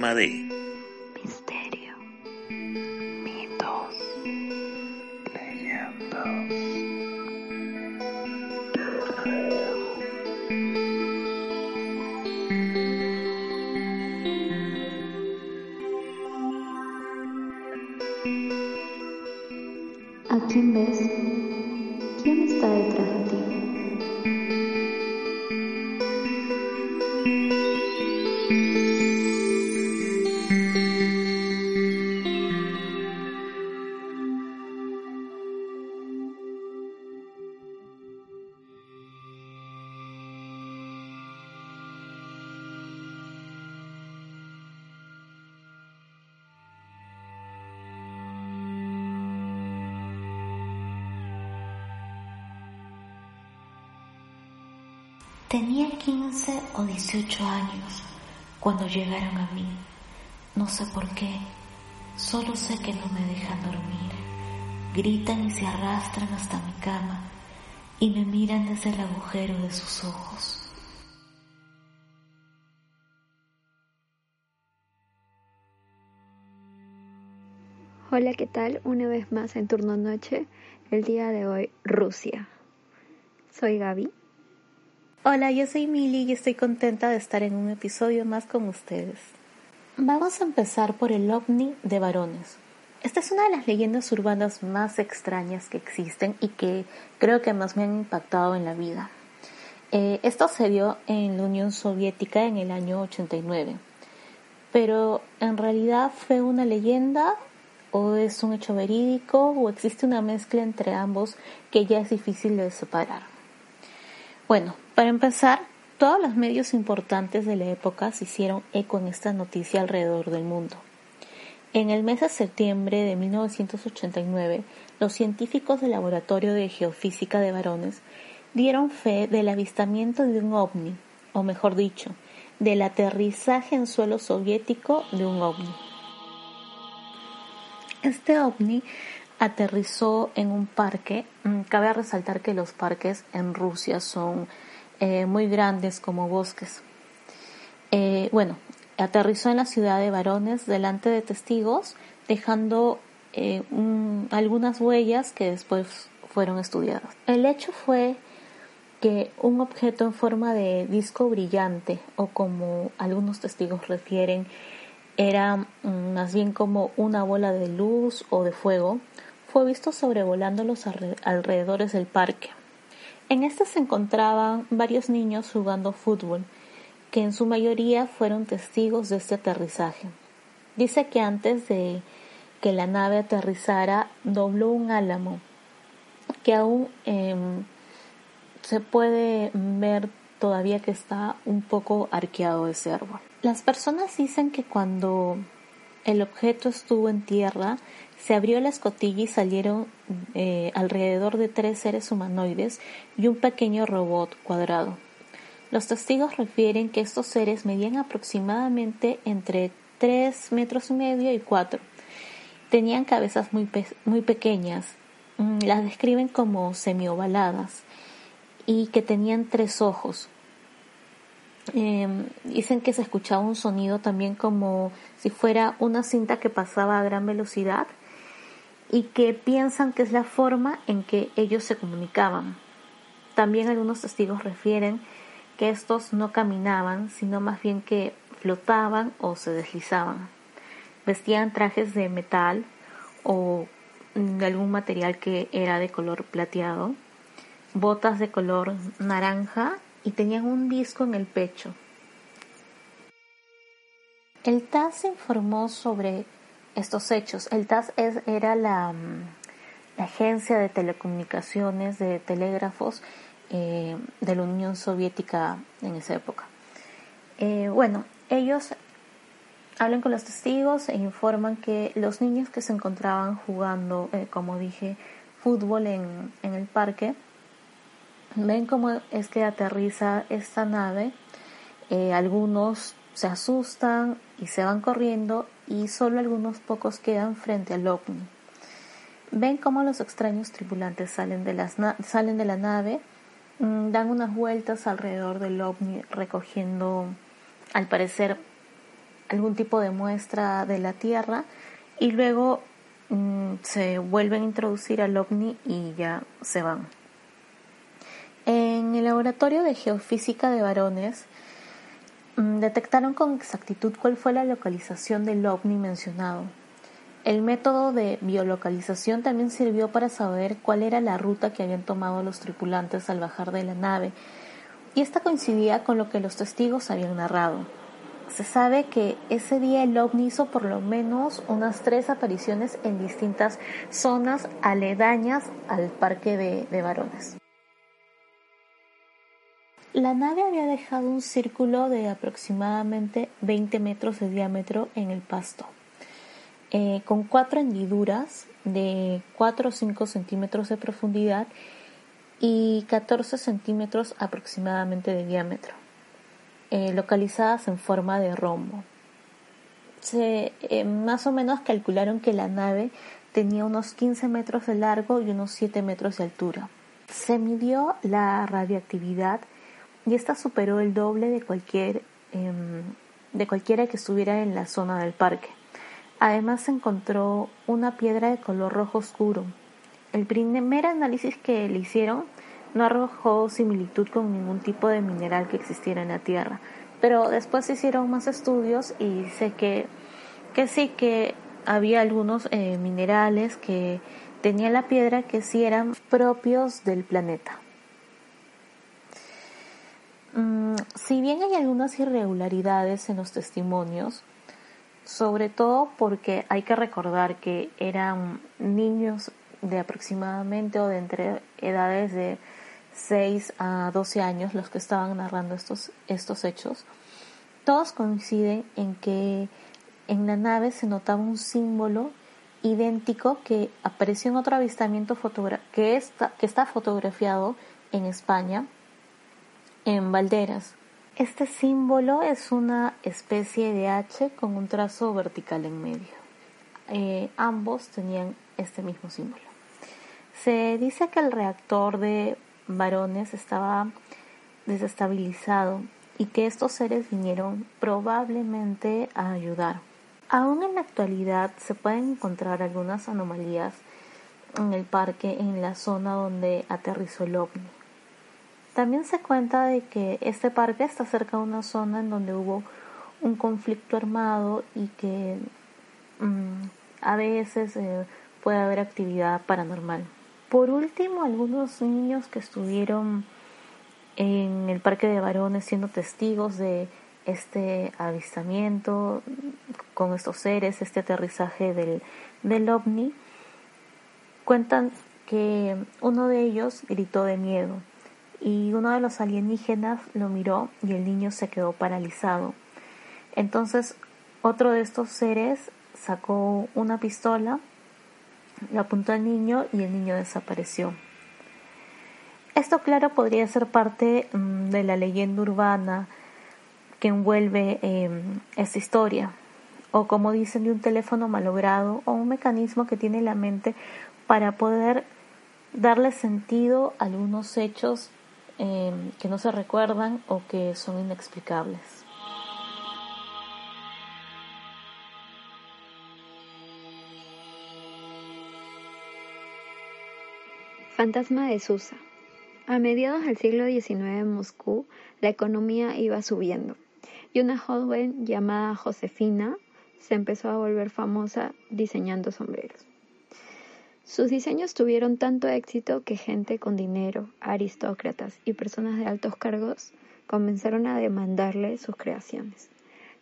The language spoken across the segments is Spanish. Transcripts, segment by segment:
programa de Misterio, mitos, leyendas. ¿A quién ves? O 18 años cuando llegaron a mí. No sé por qué, solo sé que no me dejan dormir. Gritan y se arrastran hasta mi cama y me miran desde el agujero de sus ojos. Hola, ¿qué tal? Una vez más en turno noche, el día de hoy, Rusia. Soy Gaby. Hola, yo soy Mili y estoy contenta de estar en un episodio más con ustedes. Vamos a empezar por el ovni de varones. Esta es una de las leyendas urbanas más extrañas que existen y que creo que más me han impactado en la vida. Eh, esto se dio en la Unión Soviética en el año 89, pero en realidad fue una leyenda o es un hecho verídico o existe una mezcla entre ambos que ya es difícil de separar. Bueno, para empezar, todos los medios importantes de la época se hicieron eco en esta noticia alrededor del mundo. En el mes de septiembre de 1989, los científicos del Laboratorio de Geofísica de Varones dieron fe del avistamiento de un ovni, o mejor dicho, del aterrizaje en suelo soviético de un ovni. Este ovni aterrizó en un parque. Mm, Cabe resaltar que los parques en Rusia son eh, muy grandes como bosques. Eh, bueno, aterrizó en la ciudad de Varones delante de testigos, dejando eh, un- algunas huellas que después fueron estudiadas. El hecho fue que un objeto en forma de disco brillante, o como algunos testigos refieren, era mm, más bien como una bola de luz o de fuego, fue visto sobrevolando los alre- alrededores del parque. En este se encontraban varios niños jugando fútbol, que en su mayoría fueron testigos de este aterrizaje. Dice que antes de que la nave aterrizara dobló un álamo, que aún em, se puede ver todavía que está un poco arqueado ese árbol. Las personas dicen que cuando el objeto estuvo en tierra, se abrió la escotilla y salieron eh, alrededor de tres seres humanoides y un pequeño robot cuadrado. Los testigos refieren que estos seres medían aproximadamente entre 3 metros y medio y 4. Tenían cabezas muy, muy pequeñas, mm, las describen como semiovaladas y que tenían tres ojos. Eh, dicen que se escuchaba un sonido también como si fuera una cinta que pasaba a gran velocidad y que piensan que es la forma en que ellos se comunicaban. También algunos testigos refieren que estos no caminaban, sino más bien que flotaban o se deslizaban. Vestían trajes de metal o de algún material que era de color plateado, botas de color naranja y tenían un disco en el pecho. El TAS informó sobre estos hechos. El TAS era la, mm, la, agencia de telecomunicaciones, de telégrafos eh, de la Unión Soviética en esa época. Eh, bueno, ellos hablan con los testigos e informan que los niños que se encontraban jugando, eh, como dije, fútbol en, en el parque, ven cómo es que aterriza esta nave. algunos se asustan y se van corriendo y solo algunos pocos quedan frente al ovni. Ven cómo los extraños tripulantes salen de, la nave, mm, dan unas vueltas alrededor del ovni recogiendo, al parecer, algún tipo de muestra de la Tierra y luego mm, se vuelven a introducir al ovni y ya se van. En el laboratorio de geofísica de varones, detectaron con exactitud cuál fue la localización del ovni mencionado. El método de biolocalización también sirvió para saber cuál era la ruta que habían tomado los tripulantes al bajar de la nave, y esta coincidía con lo que los testigos habían narrado. Se sabe que ese día el ovni hizo por lo menos unas tres apariciones en distintas zonas aledañas al parque de, de varones. La nave había dejado un círculo de aproximadamente 20 metros de diámetro en el pasto, eh, con cuatro hendiduras de 4 o 5 centímetros de profundidad y 14 centímetros aproximadamente de diámetro, eh, localizadas en forma de rombo. Se, eh, más o menos calcularon que la nave tenía unos 15 metros de largo y unos 7 metros de altura. Se midió la radioactividad y esta superó el doble de cualquier em, de cualquiera que estuviera en la zona del parque. Además se encontró una piedra de color rojo oscuro. El primer análisis que le hicieron no arrojó similitud con ningún tipo de mineral que existiera en la Tierra, pero después se hicieron más estudios y dice que, que sí que había algunos eh, minerales que tenía la piedra que sí eran propios del planeta. Mm, si bien hay algunas irregularidades en los testimonios, sobre todo porque hay que recordar que eran niños de aproximadamente o de entre edades de 6 a 12 años los que estaban narrando estos, estos hechos, todos coinciden en que en la nave se notaba un símbolo idéntico que apareció en otro avistamiento que, está, que está fotografiado en España en Valderas. Este símbolo es una especie de H con un trazo vertical en medio. Eh, ambos tenían este mismo símbolo. Se dice que el reactor de varones estaba desestabilizado y que estos seres vinieron probablemente a ayudar. Aún en la actualidad se pueden encontrar algunas anomalías en el parque en la zona donde aterrizó el ovni. También se cuenta de que este parque está cerca de una zona en donde hubo un conflicto armado y que mm, a veces eh, puede haber actividad paranormal. Por último, algunos niños que estuvieron en el parque de varones siendo testigos de este avistamiento con estos seres, este aterrizaje del, del ovni, cuentan que uno de ellos gritó de miedo y uno de los alienígenas lo miró y el niño se quedó paralizado. Entonces otro de estos seres sacó una pistola, lo apuntó al niño y el niño desapareció. Esto claro podría ser parte mm, de la leyenda urbana que envuelve em, esta historia, o como dicen de un teléfono malogrado o un mecanismo que tiene la mente para poder darle sentido a algunos hechos Em, que no se recuerdan o que son inexplicables. Fantasma de Susa. A mediados del siglo XIX en Moscú, la economía iba subiendo y una joven llamada Josefina se empezó a volver famosa diseñando sombreros. Sus diseños tuvieron tanto éxito que gente con dinero, aristócratas y personas de altos cargos comenzaron a demandarle sus creaciones.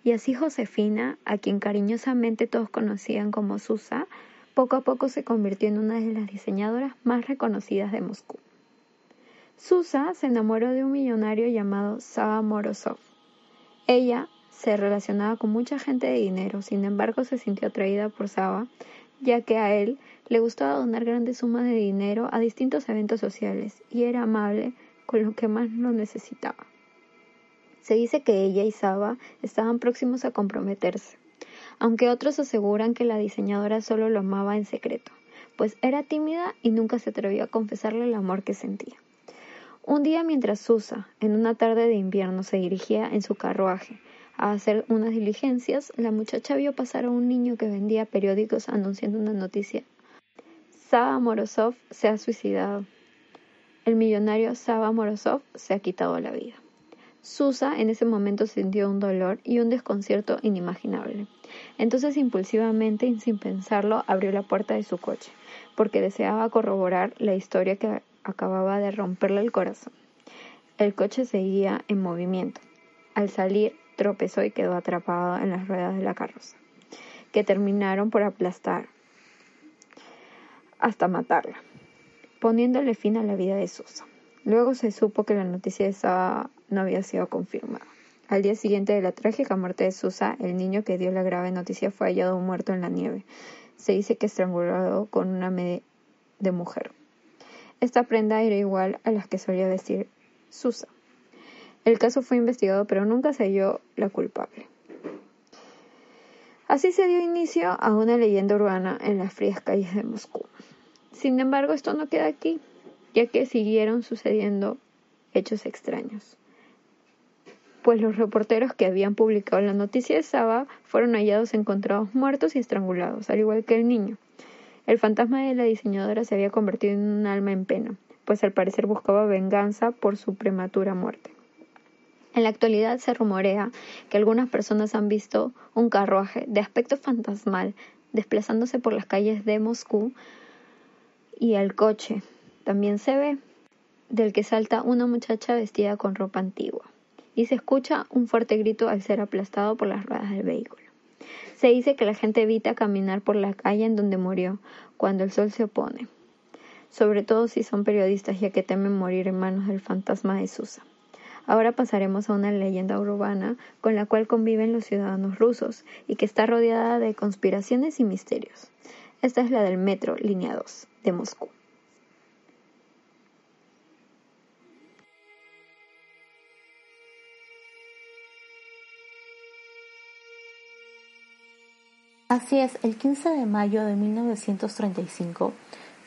Y así Josefina, a quien cariñosamente todos conocían como Susa, poco a poco se convirtió en una de las diseñadoras más reconocidas de Moscú. Susa se enamoró de un millonario llamado Sava Morozov. Ella se relacionaba con mucha gente de dinero, sin embargo se sintió atraída por Sava, ya que a él le gustaba donar grandes sumas de dinero a distintos eventos sociales y era amable con lo que más lo necesitaba. Se dice que ella y Saba estaban próximos a comprometerse, aunque otros aseguran que la diseñadora solo lo amaba en secreto, pues era tímida y nunca se atrevió a confesarle el amor que sentía. Un día mientras Susa, en una tarde de invierno, se dirigía en su carruaje a hacer unas diligencias, la muchacha vio pasar a un niño que vendía periódicos anunciando una noticia. Saba Morozov se ha suicidado. El millonario Saba Morozov se ha quitado la vida. Susa en ese momento sintió un dolor y un desconcierto inimaginable. Entonces impulsivamente y sin pensarlo abrió la puerta de su coche, porque deseaba corroborar la historia que acababa de romperle el corazón. El coche seguía en movimiento. Al salir tropezó y quedó atrapado en las ruedas de la carroza, que terminaron por aplastar hasta matarla, poniéndole fin a la vida de Susa. Luego se supo que la noticia de no había sido confirmada. Al día siguiente de la trágica muerte de Susa, el niño que dio la grave noticia fue hallado muerto en la nieve. Se dice que estrangulado con una media de mujer. Esta prenda era igual a las que solía vestir Susa. El caso fue investigado, pero nunca se halló la culpable. Así se dio inicio a una leyenda urbana en las frías calles de Moscú. Sin embargo, esto no queda aquí, ya que siguieron sucediendo hechos extraños pues los reporteros que habían publicado la noticia de Saba fueron hallados encontrados muertos y estrangulados, al igual que el niño. El fantasma de la diseñadora se había convertido en un alma en pena, pues al parecer buscaba venganza por su prematura muerte. En la actualidad se rumorea que algunas personas han visto un carruaje de aspecto fantasmal desplazándose por las calles de Moscú y el coche también se ve del que salta una muchacha vestida con ropa antigua y se escucha un fuerte grito al ser aplastado por las ruedas del vehículo. Se dice que la gente evita caminar por la calle en donde murió cuando el sol se opone, sobre todo si son periodistas ya que temen morir en manos del fantasma de Susa. Ahora pasaremos a una leyenda urbana con la cual conviven los ciudadanos rusos y que está rodeada de conspiraciones y misterios. Esta es la del metro línea 2 de Moscú. Así es, el 15 de mayo de 1935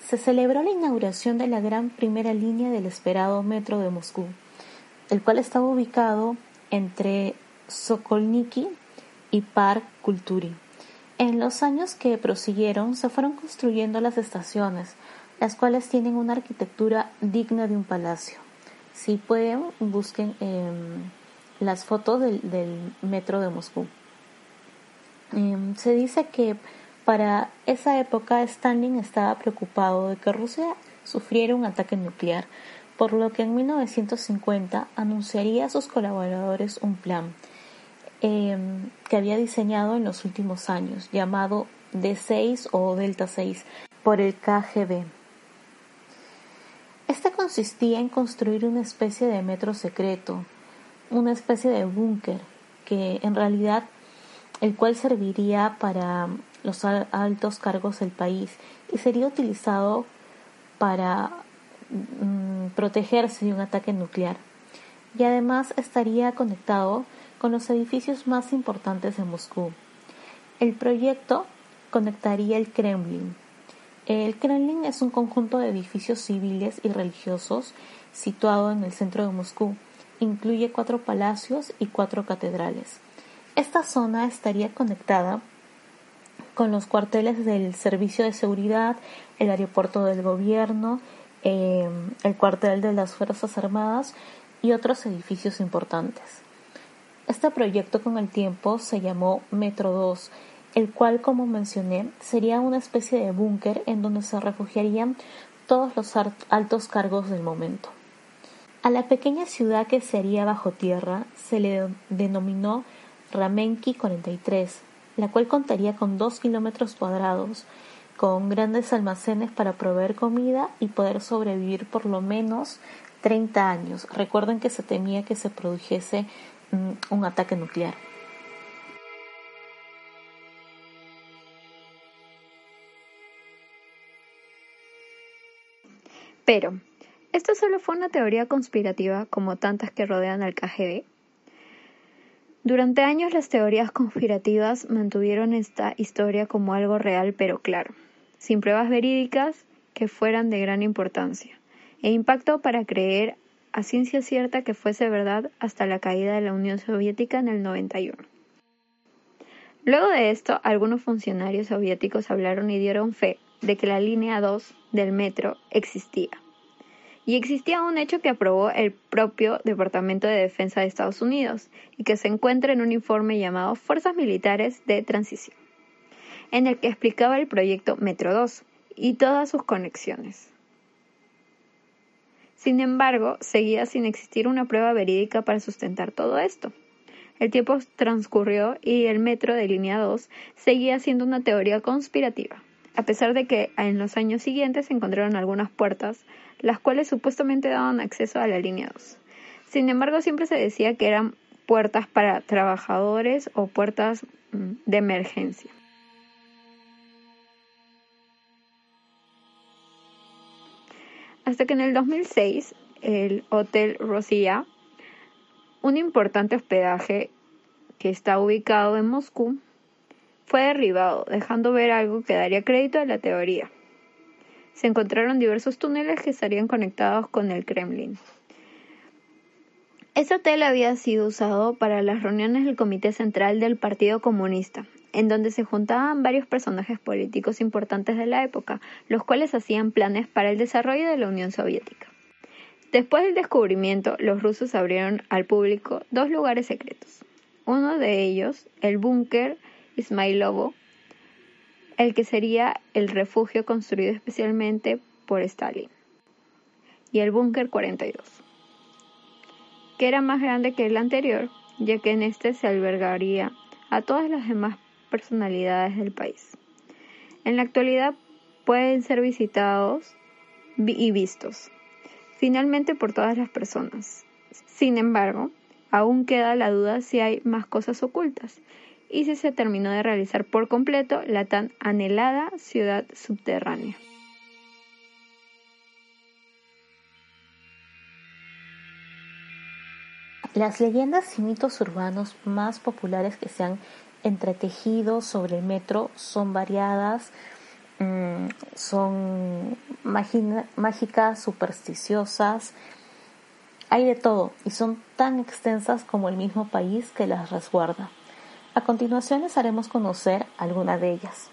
se celebró la inauguración de la gran primera línea del esperado metro de Moscú, el cual estaba ubicado entre Sokolniki y Park Kulturi. En los años que prosiguieron se fueron construyendo las estaciones, las cuales tienen una arquitectura digna de un palacio. Si pueden, busquen em, las fotos del metro de Moscú. Em, se dice que para esa época Stalin estaba preocupado de que Rusia sufriera un ataque nuclear, por lo que en 1950 anunciaría a sus colaboradores un plan em, que había diseñado en los últimos años, llamado D6 o Delta 6 por el KGB. Este consistía en construir una especie de metro secreto, una especie de búnker, que en realidad el cual serviría para los altos cargos del país y sería utilizado para mm, protegerse de un ataque nuclear. Y además estaría conectado con los edificios más importantes de Moscú. El proyecto conectaría el Kremlin. El Kremlin es un conjunto de edificios civiles y religiosos situado en el centro de Moscú. Incluye cuatro palacios y cuatro catedrales. Esta zona estaría conectada con los cuarteles del Servicio de Seguridad, el aeropuerto del gobierno, em, el cuartel de las Fuerzas Armadas y otros edificios importantes. Este proyecto con el tiempo se llamó Metro 2, el cual, como mencioné, sería una especie de búnker en donde se refugiarían todos los altos cargos del momento. A la pequeña ciudad que se haría bajo tierra se le denominó Ramenki 43, la cual contaría con 2 kilómetros cuadrados, con grandes almacenes para proveer comida y poder sobrevivir por lo menos 30 años. Recuerden que se temía que se produjese mm, un ataque nuclear. Pero, ¿esto solo fue una teoría conspirativa como tantas que rodean al KGB? Durante años las teorías conspirativas mantuvieron esta historia como algo real pero claro, sin pruebas verídicas que fueran de gran importancia e impacto para creer a ciencia cierta que fuese verdad hasta la caída de la Unión Soviética en el 91. Luego de esto, algunos funcionarios soviéticos hablaron y dieron fe de que la línea 2 del metro existía. Y existía un hecho que aprobó el propio Departamento de Defensa de Estados Unidos y que se encuentra en un informe llamado Fuerzas Militares de Transición, en el que explicaba el proyecto Metro 2 y todas sus conexiones. Sin embargo, seguía sin existir una prueba verídica para sustentar todo esto. El tiempo transcurrió y el metro de línea 2 seguía siendo una teoría conspirativa, a pesar de que en los años siguientes se encontraron algunas puertas, las cuales supuestamente daban acceso a la línea 2. Sin embargo, siempre se decía que eran puertas para trabajadores o puertas mm, de emergencia. Hasta que en el 2006 el Hotel Rosia, un importante hospedaje que está ubicado en Moscú, fue derribado, dejando ver algo que daría crédito a la teoría. Se encontraron diversos túneles que estarían conectados con el Kremlin. Este hotel había sido usado para las reuniones del Comité Central del Partido Comunista en donde se juntaban varios personajes políticos importantes de la época, los cuales hacían planes para el desarrollo de la Unión Soviética. Después del descubrimiento, los rusos abrieron al público dos lugares secretos. Uno de ellos, el búnker Ismailovo, el que sería el refugio construido especialmente por Stalin, y el búnker 42, que era más grande que el anterior, ya que en este se albergaría a todas las demás personalidades del país. En la actualidad pueden ser visitados y vistos, finalmente por todas las personas. Sin embargo, aún queda la duda si hay más cosas ocultas y si se terminó de realizar por completo la tan anhelada ciudad subterránea. Las leyendas y mitos urbanos más populares que se han entretejidos sobre el metro son variadas, mm, son mágicas, supersticiosas, hay de todo y son tan extensas como el mismo país que las resguarda. A continuación les haremos conocer alguna de ellas.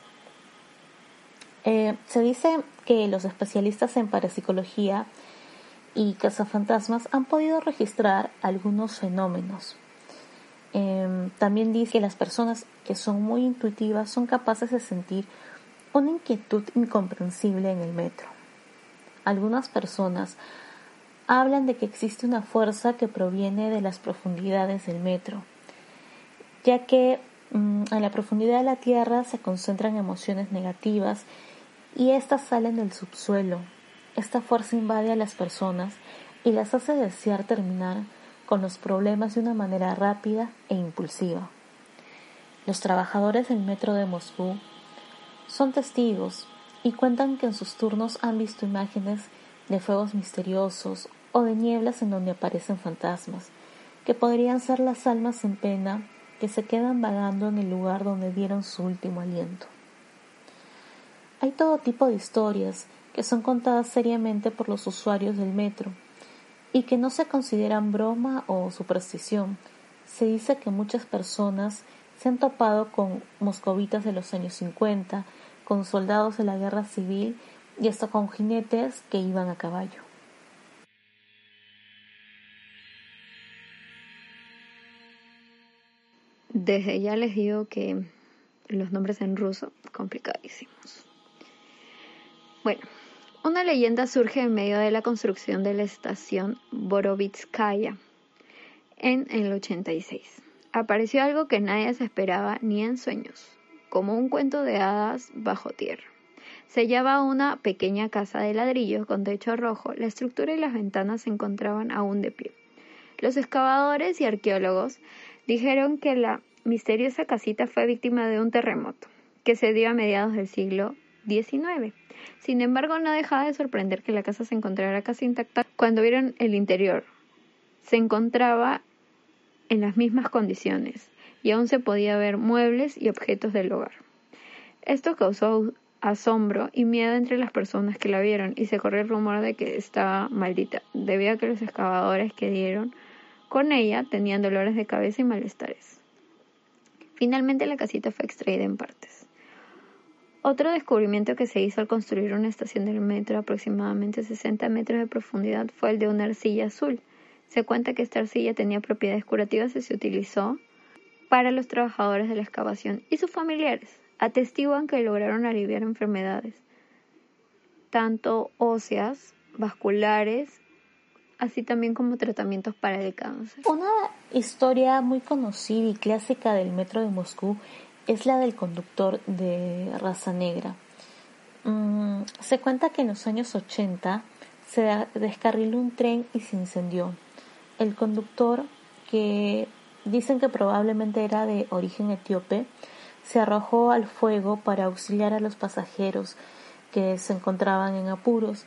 Eh, se dice que los especialistas en parapsicología y cazafantasmas han podido registrar algunos fenómenos Em, también dice que las personas que son muy intuitivas son capaces de sentir una inquietud incomprensible en el metro. Algunas personas hablan de que existe una fuerza que proviene de las profundidades del metro, ya que mm, en la profundidad de la Tierra se concentran emociones negativas y éstas salen del subsuelo. Esta fuerza invade a las personas y las hace desear terminar con los problemas de una manera rápida e impulsiva. Los trabajadores del metro de Moscú son testigos y cuentan que en sus turnos han visto imágenes de fuegos misteriosos o de nieblas en donde aparecen fantasmas, que podrían ser las almas en pena que se quedan vagando en el lugar donde dieron su último aliento. Hay todo tipo de historias que son contadas seriamente por los usuarios del metro, y que no se consideran broma o superstición. Se dice que muchas personas se han topado con moscovitas de los años 50, con soldados de la guerra civil y hasta con jinetes que iban a caballo. Desde ya les digo que los nombres en ruso complicadísimos. Bueno, una leyenda surge en medio de la construcción de la estación Borovitskaya en el 86. apareció algo que nadie se esperaba ni en sueños, como un cuento de hadas bajo tierra. Se hallaba una pequeña casa de ladrillos con techo rojo, la estructura y las ventanas se encontraban aún de pie. Los excavadores y arqueólogos dijeron que la misteriosa casita fue víctima de un terremoto que se dio a mediados del siglo Sin embargo, no dejaba de sorprender que la casa se encontrara casi intacta cuando vieron el interior. Se encontraba en las mismas condiciones y aún se podía ver muebles y objetos del hogar. Esto causó asombro y miedo entre las personas que la vieron y se corrió el rumor de que estaba maldita, debido a que los excavadores que dieron con ella tenían dolores de cabeza y malestares. Finalmente la casita fue extraída en partes. Otro descubrimiento que se hizo al construir una estación del metro a aproximadamente 60 metros de profundidad fue el de una arcilla azul. Se cuenta que esta arcilla tenía propiedades curativas y se utilizó para los trabajadores de la excavación y sus familiares. Atestiguan que lograron aliviar enfermedades, tanto óseas, vasculares, así también como tratamientos para el cáncer. Una historia muy conocida y clásica del metro de Moscú es la del conductor de raza negra. Mm, se cuenta que en los años 80 se descarriló un tren y se incendió. El conductor, que dicen que probablemente era de origen etíope, se arrojó al fuego para auxiliar a los pasajeros que se encontraban en apuros.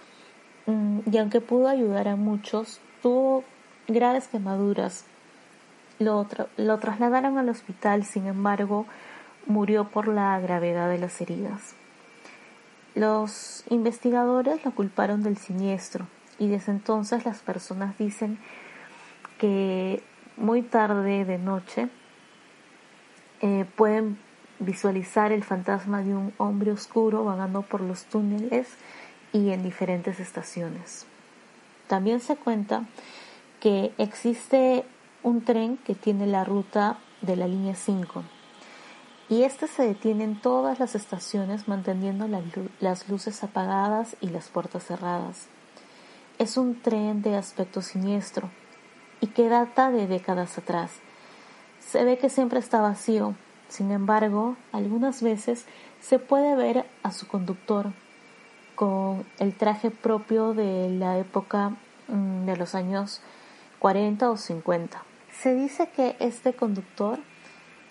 Mm, y aunque pudo ayudar a muchos, tuvo graves quemaduras. Lo, lo trasladaron al hospital, sin embargo, murió por la gravedad de las heridas. Los investigadores lo culparon del siniestro y desde entonces las personas dicen que muy tarde de noche eh, pueden visualizar el fantasma de un hombre oscuro vagando por los túneles y en diferentes estaciones. También se cuenta que existe un tren que tiene la ruta de la línea 5 y este se detiene en todas las estaciones manteniendo las luces apagadas y las puertas cerradas. Es un tren de aspecto siniestro y que data de décadas atrás. Se ve que siempre está vacío, sin embargo, algunas veces se puede ver a su conductor con el traje propio de la época mm, de los años 40 o 50. Se dice que este conductor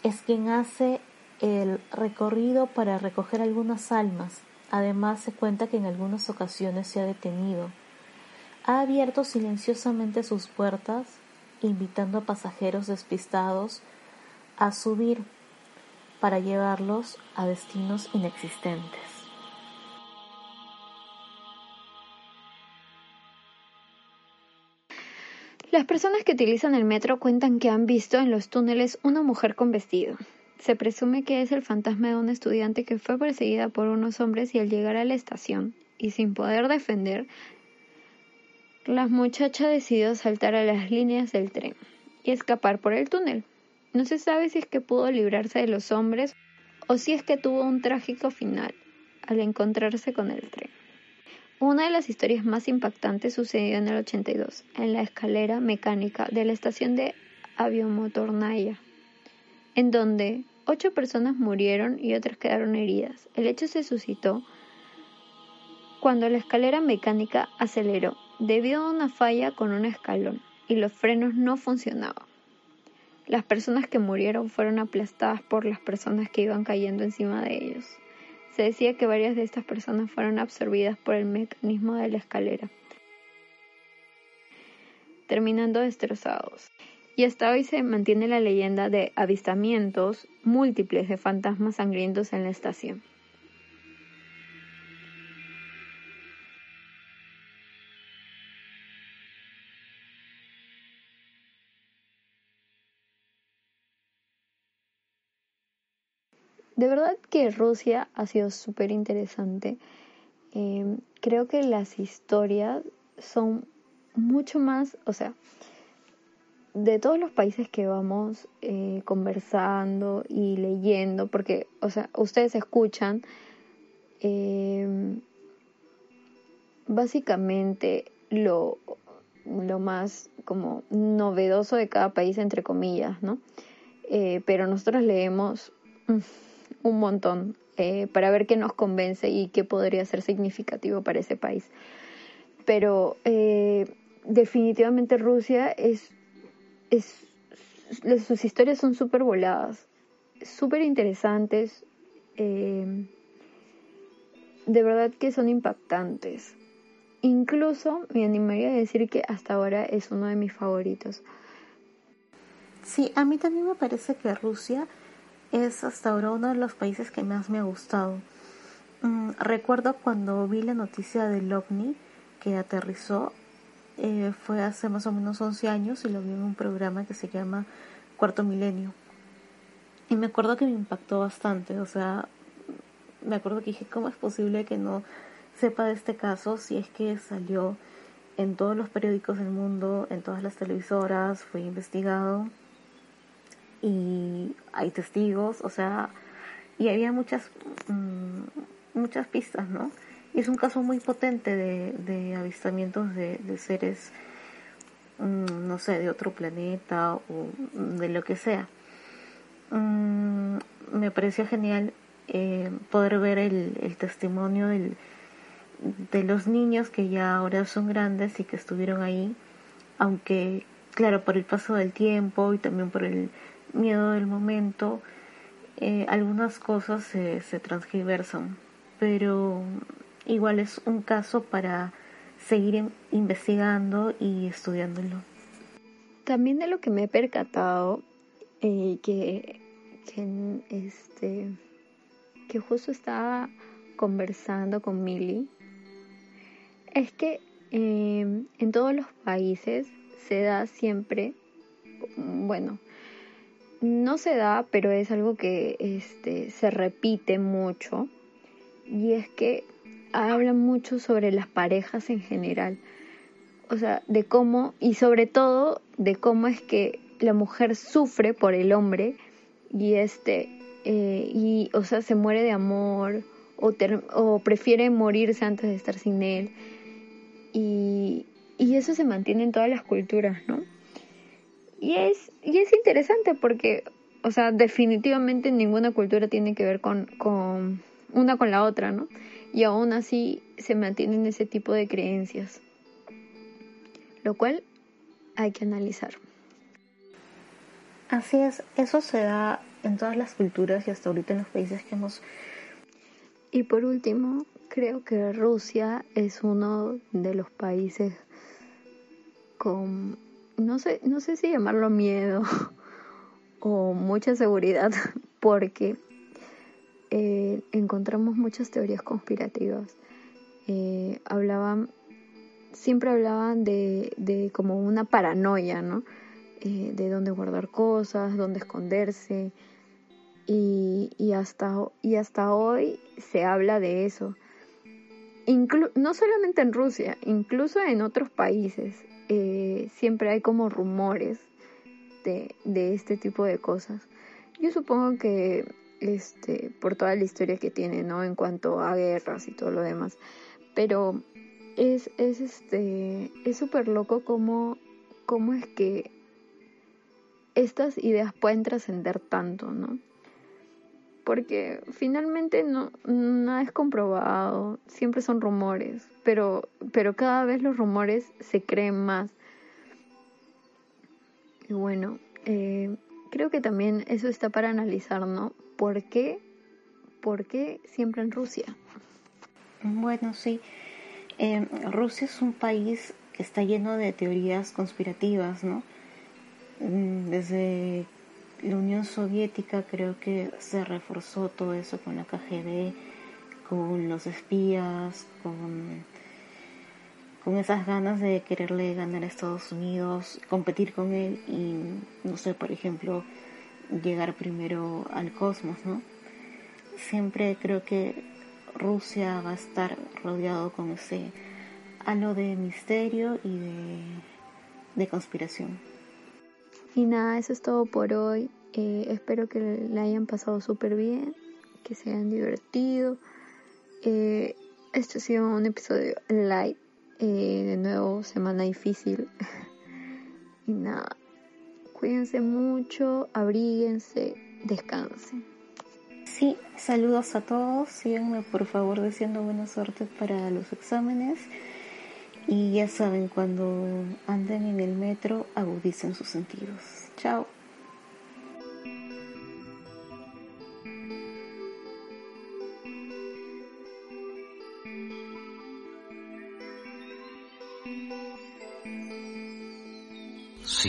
es quien hace el recorrido para recoger algunas almas. Además se cuenta que en algunas ocasiones se ha detenido. Ha abierto silenciosamente sus puertas, invitando a pasajeros despistados a subir para llevarlos a destinos inexistentes. Las personas que utilizan el metro cuentan que han visto en los túneles una mujer con vestido. Se presume que es el fantasma de una estudiante que fue perseguida por unos hombres y al llegar a la estación, y sin poder defender, la muchacha decidió saltar a las líneas del tren y escapar por el túnel. No se sabe si es que pudo librarse de los hombres o si es que tuvo un trágico final al encontrarse con el tren. Una de las historias más impactantes sucedió en el 82, en la escalera mecánica de la estación de Aviomotornaya, en donde Ocho personas murieron y otras quedaron heridas. El hecho se suscitó cuando la escalera mecánica aceleró debido a una falla con un escalón y los frenos no funcionaban. Las personas que murieron fueron aplastadas por las personas que iban cayendo encima de ellos. Se decía que varias de estas personas fueron absorbidas por el mecanismo de la escalera, terminando destrozados y hasta hoy se mantiene la leyenda de avistamientos múltiples de fantasmas sangrientos en la estación. De verdad que Rusia ha sido súper interesante. Eh, creo que las historias son mucho más, o sea, de todos los países que vamos eh, conversando y leyendo, porque, o sea, ustedes escuchan, em, básicamente lo, lo más como novedoso de cada país, entre comillas, ¿no? eh, pero nosotros leemos un montón eh, para ver qué nos convence y qué podría ser significativo para ese país. Pero definitivamente Rusia es, es, sus historias son súper voladas, súper interesantes, de verdad que son impactantes. Incluso me animaría a decir que hasta ahora es uno de mis favoritos. Sí, a mí también me parece que Rusia es hasta ahora uno de los países que más me ha gustado. Mm, recuerdo cuando vi la noticia del OVNI que aterrizó, eh, fue hace más o menos 11 años y lo vi en un programa que se llama Cuarto Milenio. Y me acuerdo que me impactó bastante, o sea, me acuerdo que dije, ¿cómo es posible que no sepa de este caso si es que salió en todos los periódicos del mundo, en todas las televisoras, fue investigado y hay testigos, o sea, y había muchas, mm, muchas pistas, ¿no? Y es un caso muy potente de, de avistamientos de, de seres, mm, no sé, de otro planeta o de lo que sea. Mm, me pareció genial eh, poder ver el, el testimonio del, de los niños que ya ahora son grandes y que estuvieron ahí, aunque claro, por el paso del tiempo y también por el miedo del momento, eh, algunas cosas se, se transgiversan, pero igual es un caso para seguir investigando y estudiándolo. También de lo que me he percatado, eh, que, este, que justo estaba conversando con Milly, es que eh, en todos los países se da siempre, bueno, no se da, pero es algo que este, se repite mucho, y es que habla mucho sobre las parejas en general, o sea, de cómo, y sobre todo de cómo es que la mujer sufre por el hombre, y este, eh, y, o sea, se muere de amor, o, o prefiere morirse antes de estar sin él, y, y eso se mantiene en todas las culturas, ¿no? Y es, y es interesante porque, o sea, definitivamente ninguna cultura tiene que ver con, con una con la otra, ¿no? Y aún así se mantienen ese tipo de creencias. Lo cual hay que analizar. Así es, eso se da en todas las culturas y hasta ahorita en los países que hemos... Y por último, creo que Rusia es uno de los países con no sé, no sé si llamarlo miedo o mucha seguridad, porque eh, encontramos muchas teorías conspirativas. Eh, hablaban, siempre hablaban de, de como una paranoia, ¿no? Eh, de dónde guardar cosas, dónde esconderse. Y, y, hasta, y hasta hoy se habla de eso. no solamente en Rusia, incluso en otros países. Siempre hay como rumores de, de, este tipo de cosas. Yo supongo que este, por toda la historia que tiene, ¿no? En cuanto a guerras y todo lo demás. Pero es, es este, es súper loco cómo, cómo es que estas ideas pueden trascender tanto, ¿no? Porque finalmente no, nada es comprobado, siempre son rumores pero, pero cada vez los rumores se creen más. Y bueno, eh, creo que también eso está para analizar, ¿no? ¿Por qué? ¿Por qué siempre en Rusia? Bueno, sí. Eh, Rusia es un país que está lleno de teorías conspirativas, ¿no? Mm, desde la Unión Soviética creo que se reforzó todo eso con la KGB con los espías, con, con esas ganas de quererle ganar a Estados Unidos, competir con él y, no sé, por ejemplo, llegar primero al cosmos, ¿no? Siempre creo que Rusia va a estar rodeado con ese halo de misterio y de, de conspiración. Y nada, eso es todo por hoy. Eh, espero que le hayan pasado súper bien, que se hayan divertido. Este ha sido un episodio light. Eh, de nuevo, semana difícil. y nada, Cuídense mucho, abríguense, descansen. Sí, saludos a todos. Síganme por favor deseando buena suerte para los exámenes. Y ya saben, cuando anden en el metro, agudicen sus sentidos. Chao.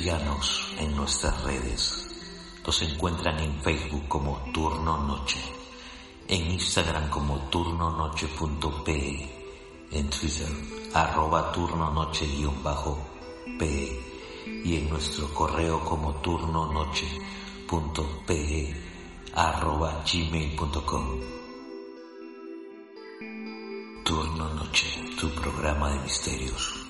Síganos en nuestras redes. Nos encuentran en Facebook como Turno Noche, en Instagram como turnonoche.pe, en Twitter arroba turnonoche-pe y en nuestro correo como turnonoche.pe arroba gmail.com. Turno Noche, tu programa de misterios.